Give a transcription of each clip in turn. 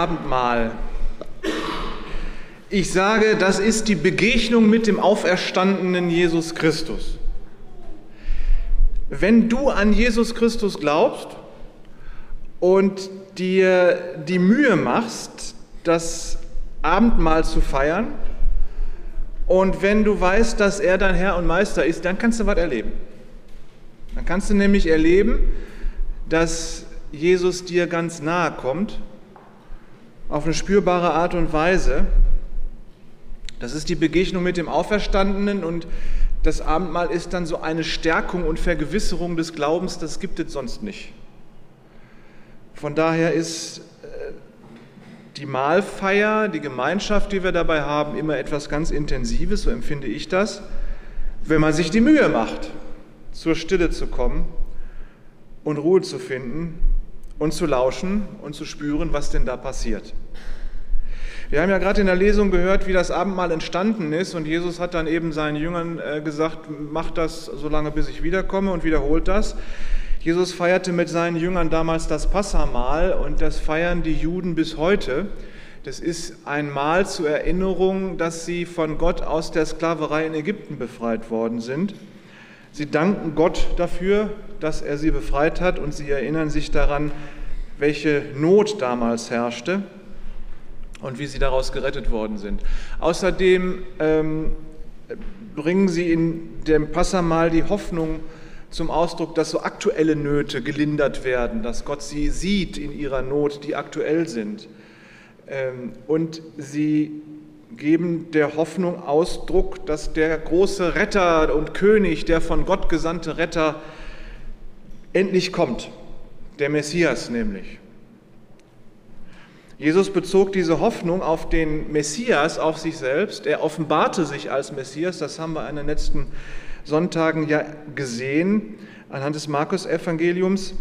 Abendmahl. Ich sage, das ist die Begegnung mit dem auferstandenen Jesus Christus. Wenn du an Jesus Christus glaubst und dir die Mühe machst, das Abendmahl zu feiern, und wenn du weißt, dass er dein Herr und Meister ist, dann kannst du was erleben. Dann kannst du nämlich erleben, dass Jesus dir ganz nahe kommt, auf eine spürbare Art und Weise. Das ist die Begegnung mit dem Auferstandenen und das Abendmahl ist dann so eine Stärkung und Vergewisserung des Glaubens, das gibt es sonst nicht. Von daher ist äh, die Mahlfeier, die Gemeinschaft, die wir dabei haben, immer etwas ganz Intensives, so empfinde ich das, wenn man sich die Mühe macht, zur Stille zu kommen und Ruhe zu finden und zu lauschen und zu spüren, was denn da passiert. Wir haben ja gerade in der Lesung gehört, wie das Abendmahl entstanden ist und Jesus hat dann eben seinen Jüngern äh, gesagt, macht das so lange, bis ich wiederkomme und wiederholt das. Jesus feierte mit seinen Jüngern damals das Passamahl und das feiern die Juden bis heute. Das ist ein Mahl zur Erinnerung, dass sie von Gott aus der Sklaverei in Ägypten befreit worden sind. Sie danken Gott dafür, dass er sie befreit hat und sie erinnern sich daran, welche Not damals herrschte und wie sie daraus gerettet worden sind. Außerdem ähm, bringen sie in dem Passamal die Hoffnung zum Ausdruck, dass so aktuelle Nöte gelindert werden, dass Gott sie sieht in ihrer Not, die aktuell sind. Ähm, und sie geben der Hoffnung Ausdruck, dass der große Retter und König, der von Gott gesandte Retter, endlich kommt, der Messias nämlich. Jesus bezog diese Hoffnung auf den Messias, auf sich selbst. Er offenbarte sich als Messias, das haben wir an den letzten Sonntagen ja gesehen, anhand des Markus-Evangeliums.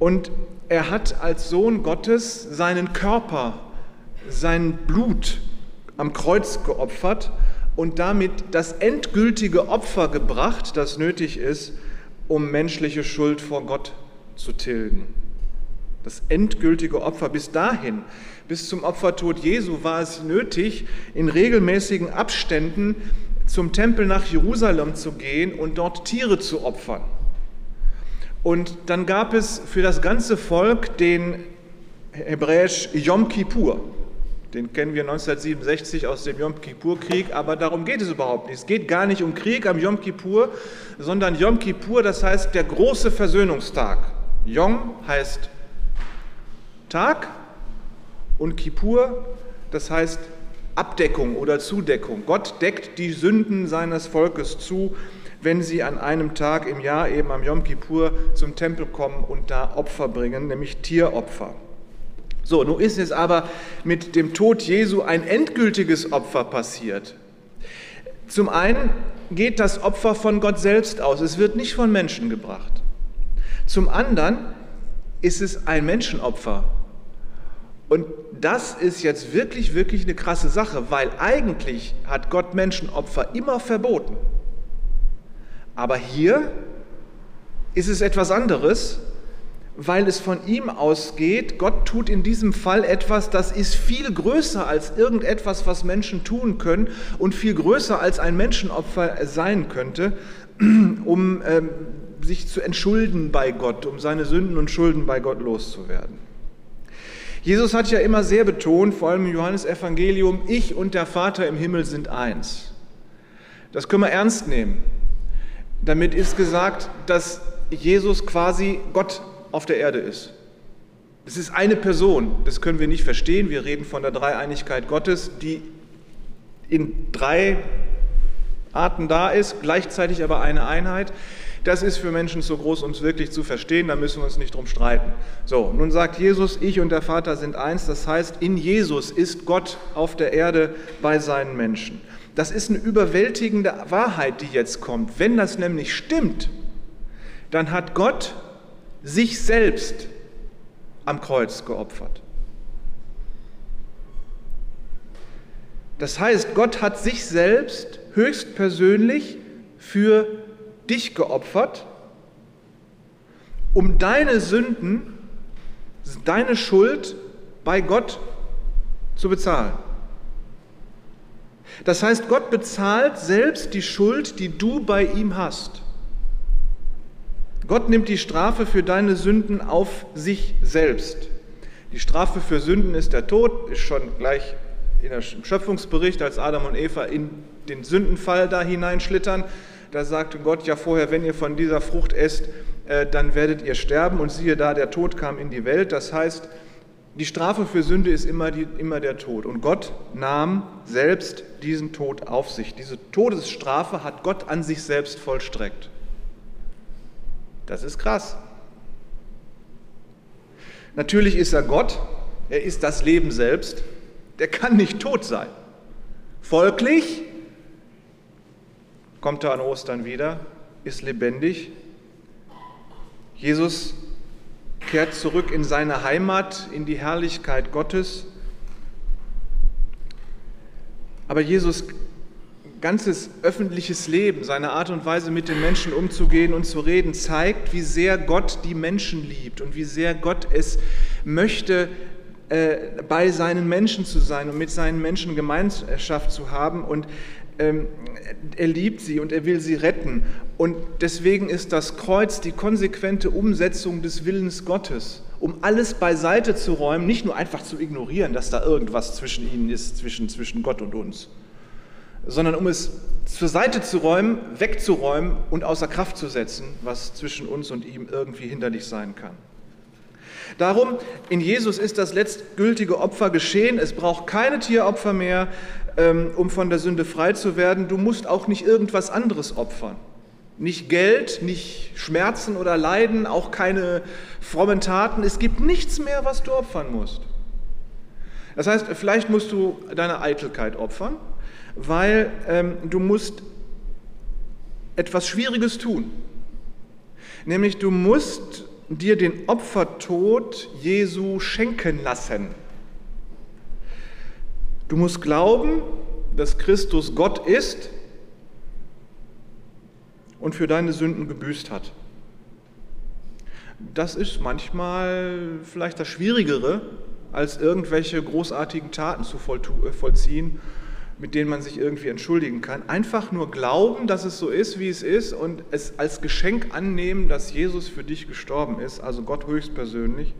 Und er hat als Sohn Gottes seinen Körper, sein Blut am Kreuz geopfert und damit das endgültige Opfer gebracht, das nötig ist, um menschliche Schuld vor Gott zu tilgen. Das endgültige Opfer bis dahin, bis zum Opfertod Jesu war es nötig, in regelmäßigen Abständen zum Tempel nach Jerusalem zu gehen und dort Tiere zu opfern. Und dann gab es für das ganze Volk den hebräisch Yom Kippur. Den kennen wir 1967 aus dem Yom Kippur-Krieg, aber darum geht es überhaupt nicht. Es geht gar nicht um Krieg am Yom Kippur, sondern Yom Kippur, das heißt der große Versöhnungstag. Yom heißt Tag und Kippur, das heißt Abdeckung oder Zudeckung. Gott deckt die Sünden seines Volkes zu, wenn sie an einem Tag im Jahr, eben am Yom Kippur, zum Tempel kommen und da Opfer bringen, nämlich Tieropfer. So, nun ist es aber mit dem Tod Jesu ein endgültiges Opfer passiert. Zum einen geht das Opfer von Gott selbst aus, es wird nicht von Menschen gebracht. Zum anderen ist es ein Menschenopfer. Und das ist jetzt wirklich, wirklich eine krasse Sache, weil eigentlich hat Gott Menschenopfer immer verboten. Aber hier ist es etwas anderes weil es von ihm ausgeht. Gott tut in diesem Fall etwas, das ist viel größer als irgendetwas, was Menschen tun können und viel größer als ein Menschenopfer sein könnte, um ähm, sich zu entschulden bei Gott, um seine Sünden und Schulden bei Gott loszuwerden. Jesus hat ja immer sehr betont, vor allem im Johannesevangelium, ich und der Vater im Himmel sind eins. Das können wir ernst nehmen. Damit ist gesagt, dass Jesus quasi Gott auf der Erde ist. Es ist eine Person, das können wir nicht verstehen. Wir reden von der Dreieinigkeit Gottes, die in drei Arten da ist, gleichzeitig aber eine Einheit. Das ist für Menschen zu groß, um es wirklich zu verstehen, da müssen wir uns nicht drum streiten. So, nun sagt Jesus, ich und der Vater sind eins, das heißt, in Jesus ist Gott auf der Erde bei seinen Menschen. Das ist eine überwältigende Wahrheit, die jetzt kommt. Wenn das nämlich stimmt, dann hat Gott sich selbst am Kreuz geopfert. Das heißt, Gott hat sich selbst höchstpersönlich für dich geopfert, um deine Sünden, deine Schuld bei Gott zu bezahlen. Das heißt, Gott bezahlt selbst die Schuld, die du bei ihm hast. Gott nimmt die Strafe für deine Sünden auf sich selbst. Die Strafe für Sünden ist der Tod, ist schon gleich im Schöpfungsbericht, als Adam und Eva in den Sündenfall da hineinschlittern. Da sagte Gott ja vorher, wenn ihr von dieser Frucht esst, äh, dann werdet ihr sterben. Und siehe da, der Tod kam in die Welt. Das heißt, die Strafe für Sünde ist immer, die, immer der Tod. Und Gott nahm selbst diesen Tod auf sich. Diese Todesstrafe hat Gott an sich selbst vollstreckt. Das ist krass. Natürlich ist er Gott, er ist das Leben selbst, der kann nicht tot sein. Folglich kommt er an Ostern wieder, ist lebendig. Jesus kehrt zurück in seine Heimat, in die Herrlichkeit Gottes. Aber Jesus ganzes öffentliches Leben, seine Art und Weise mit den Menschen umzugehen und zu reden, zeigt, wie sehr Gott die Menschen liebt und wie sehr Gott es möchte, äh, bei seinen Menschen zu sein und mit seinen Menschen Gemeinschaft zu haben. Und ähm, er liebt sie und er will sie retten. Und deswegen ist das Kreuz die konsequente Umsetzung des Willens Gottes, um alles beiseite zu räumen, nicht nur einfach zu ignorieren, dass da irgendwas zwischen ihnen ist, zwischen, zwischen Gott und uns sondern um es zur Seite zu räumen, wegzuräumen und außer Kraft zu setzen, was zwischen uns und ihm irgendwie hinderlich sein kann. Darum, in Jesus ist das letztgültige Opfer geschehen. Es braucht keine Tieropfer mehr, ähm, um von der Sünde frei zu werden. Du musst auch nicht irgendwas anderes opfern. Nicht Geld, nicht Schmerzen oder Leiden, auch keine frommen Taten. Es gibt nichts mehr, was du opfern musst. Das heißt, vielleicht musst du deine Eitelkeit opfern, weil ähm, du musst etwas Schwieriges tun. Nämlich du musst dir den Opfertod Jesu schenken lassen. Du musst glauben, dass Christus Gott ist und für deine Sünden gebüßt hat. Das ist manchmal vielleicht das Schwierigere, als irgendwelche großartigen Taten zu äh, vollziehen mit denen man sich irgendwie entschuldigen kann. Einfach nur glauben, dass es so ist, wie es ist und es als Geschenk annehmen, dass Jesus für dich gestorben ist, also Gott höchstpersönlich.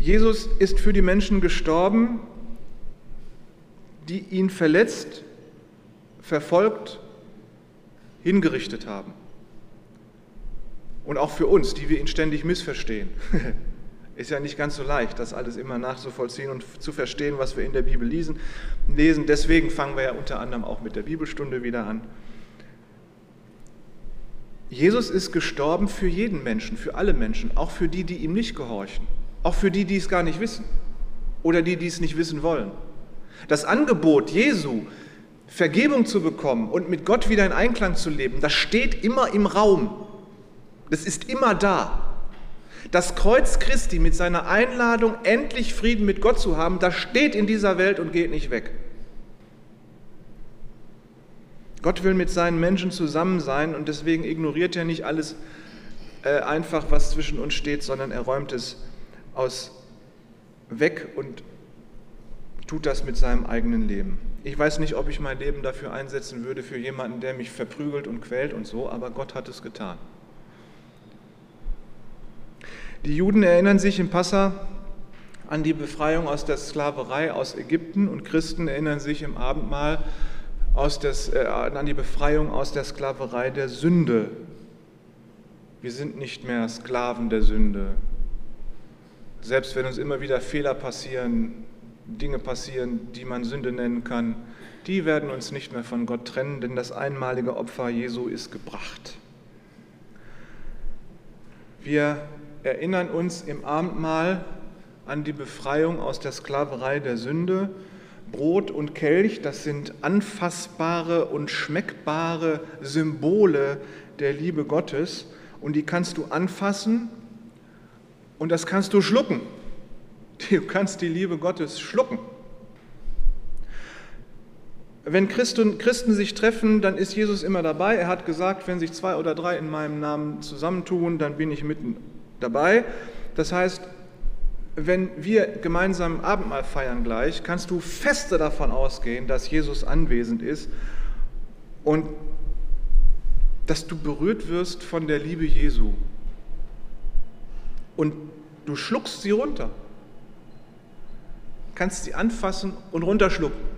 Jesus ist für die Menschen gestorben, die ihn verletzt, verfolgt, hingerichtet haben. Und auch für uns, die wir ihn ständig missverstehen. Ist ja nicht ganz so leicht, das alles immer nachzuvollziehen und zu verstehen, was wir in der Bibel lesen. lesen. Deswegen fangen wir ja unter anderem auch mit der Bibelstunde wieder an. Jesus ist gestorben für jeden Menschen, für alle Menschen, auch für die, die ihm nicht gehorchen, auch für die, die es gar nicht wissen oder die, die es nicht wissen wollen. Das Angebot Jesu, Vergebung zu bekommen und mit Gott wieder in Einklang zu leben, das steht immer im Raum. Das ist immer da. Das Kreuz Christi mit seiner Einladung, endlich Frieden mit Gott zu haben, das steht in dieser Welt und geht nicht weg. Gott will mit seinen Menschen zusammen sein und deswegen ignoriert er nicht alles äh, einfach, was zwischen uns steht, sondern er räumt es aus weg und tut das mit seinem eigenen Leben. Ich weiß nicht, ob ich mein Leben dafür einsetzen würde, für jemanden, der mich verprügelt und quält und so, aber Gott hat es getan. Die Juden erinnern sich im Passa an die Befreiung aus der Sklaverei aus Ägypten und Christen erinnern sich im Abendmahl des, äh, an die Befreiung aus der Sklaverei der Sünde. Wir sind nicht mehr Sklaven der Sünde. Selbst wenn uns immer wieder Fehler passieren, Dinge passieren, die man Sünde nennen kann, die werden uns nicht mehr von Gott trennen, denn das einmalige Opfer Jesu ist gebracht. Wir erinnern uns im Abendmahl an die Befreiung aus der Sklaverei der Sünde. Brot und Kelch, das sind anfassbare und schmeckbare Symbole der Liebe Gottes und die kannst du anfassen und das kannst du schlucken. Du kannst die Liebe Gottes schlucken. Wenn Christen, Christen sich treffen, dann ist Jesus immer dabei. Er hat gesagt, wenn sich zwei oder drei in meinem Namen zusammentun, dann bin ich mitten dabei. Das heißt, wenn wir gemeinsam Abendmahl feiern gleich, kannst du feste davon ausgehen, dass Jesus anwesend ist und dass du berührt wirst von der Liebe Jesu. Und du schluckst sie runter, kannst sie anfassen und runterschlucken.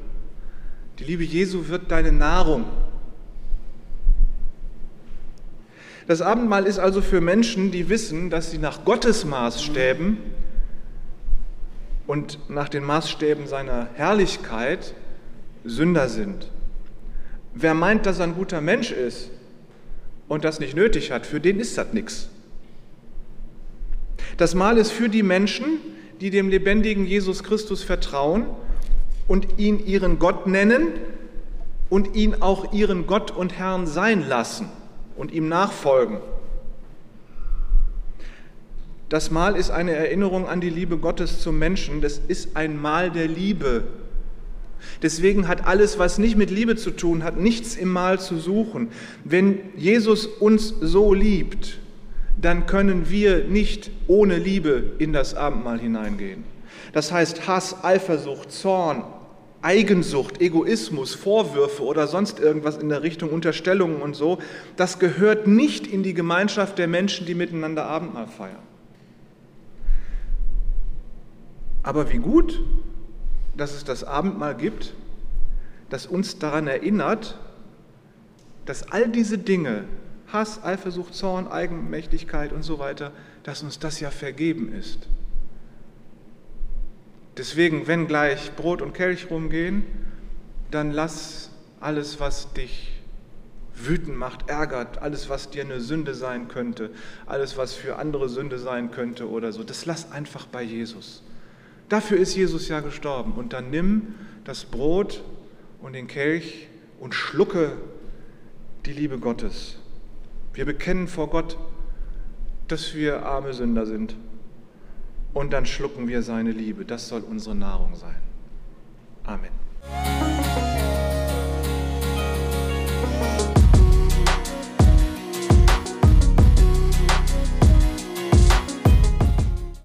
Die Liebe Jesu wird deine Nahrung. Das Abendmahl ist also für Menschen, die wissen, dass sie nach Gottes Maßstäben und nach den Maßstäben seiner Herrlichkeit Sünder sind. Wer meint, dass er ein guter Mensch ist und das nicht nötig hat, für den ist das nichts. Das Mahl ist für die Menschen, die dem lebendigen Jesus Christus vertrauen und ihn ihren Gott nennen und ihn auch ihren Gott und Herrn sein lassen und ihm nachfolgen. Das Mahl ist eine Erinnerung an die Liebe Gottes zum Menschen. Das ist ein Mahl der Liebe. Deswegen hat alles, was nicht mit Liebe zu tun hat, nichts im Mahl zu suchen. Wenn Jesus uns so liebt, dann können wir nicht ohne Liebe in das Abendmahl hineingehen. Das heißt Hass, Eifersucht, Zorn, Eigensucht, Egoismus, Vorwürfe oder sonst irgendwas in der Richtung Unterstellungen und so, das gehört nicht in die Gemeinschaft der Menschen, die miteinander Abendmahl feiern. Aber wie gut, dass es das Abendmahl gibt, das uns daran erinnert, dass all diese Dinge, Hass, Eifersucht, Zorn, Eigenmächtigkeit und so weiter, dass uns das ja vergeben ist. Deswegen, wenn gleich Brot und Kelch rumgehen, dann lass alles, was dich wütend macht, ärgert, alles, was dir eine Sünde sein könnte, alles, was für andere Sünde sein könnte oder so, das lass einfach bei Jesus. Dafür ist Jesus ja gestorben. Und dann nimm das Brot und den Kelch und schlucke die Liebe Gottes. Wir bekennen vor Gott, dass wir arme Sünder sind und dann schlucken wir seine Liebe. Das soll unsere Nahrung sein. Amen.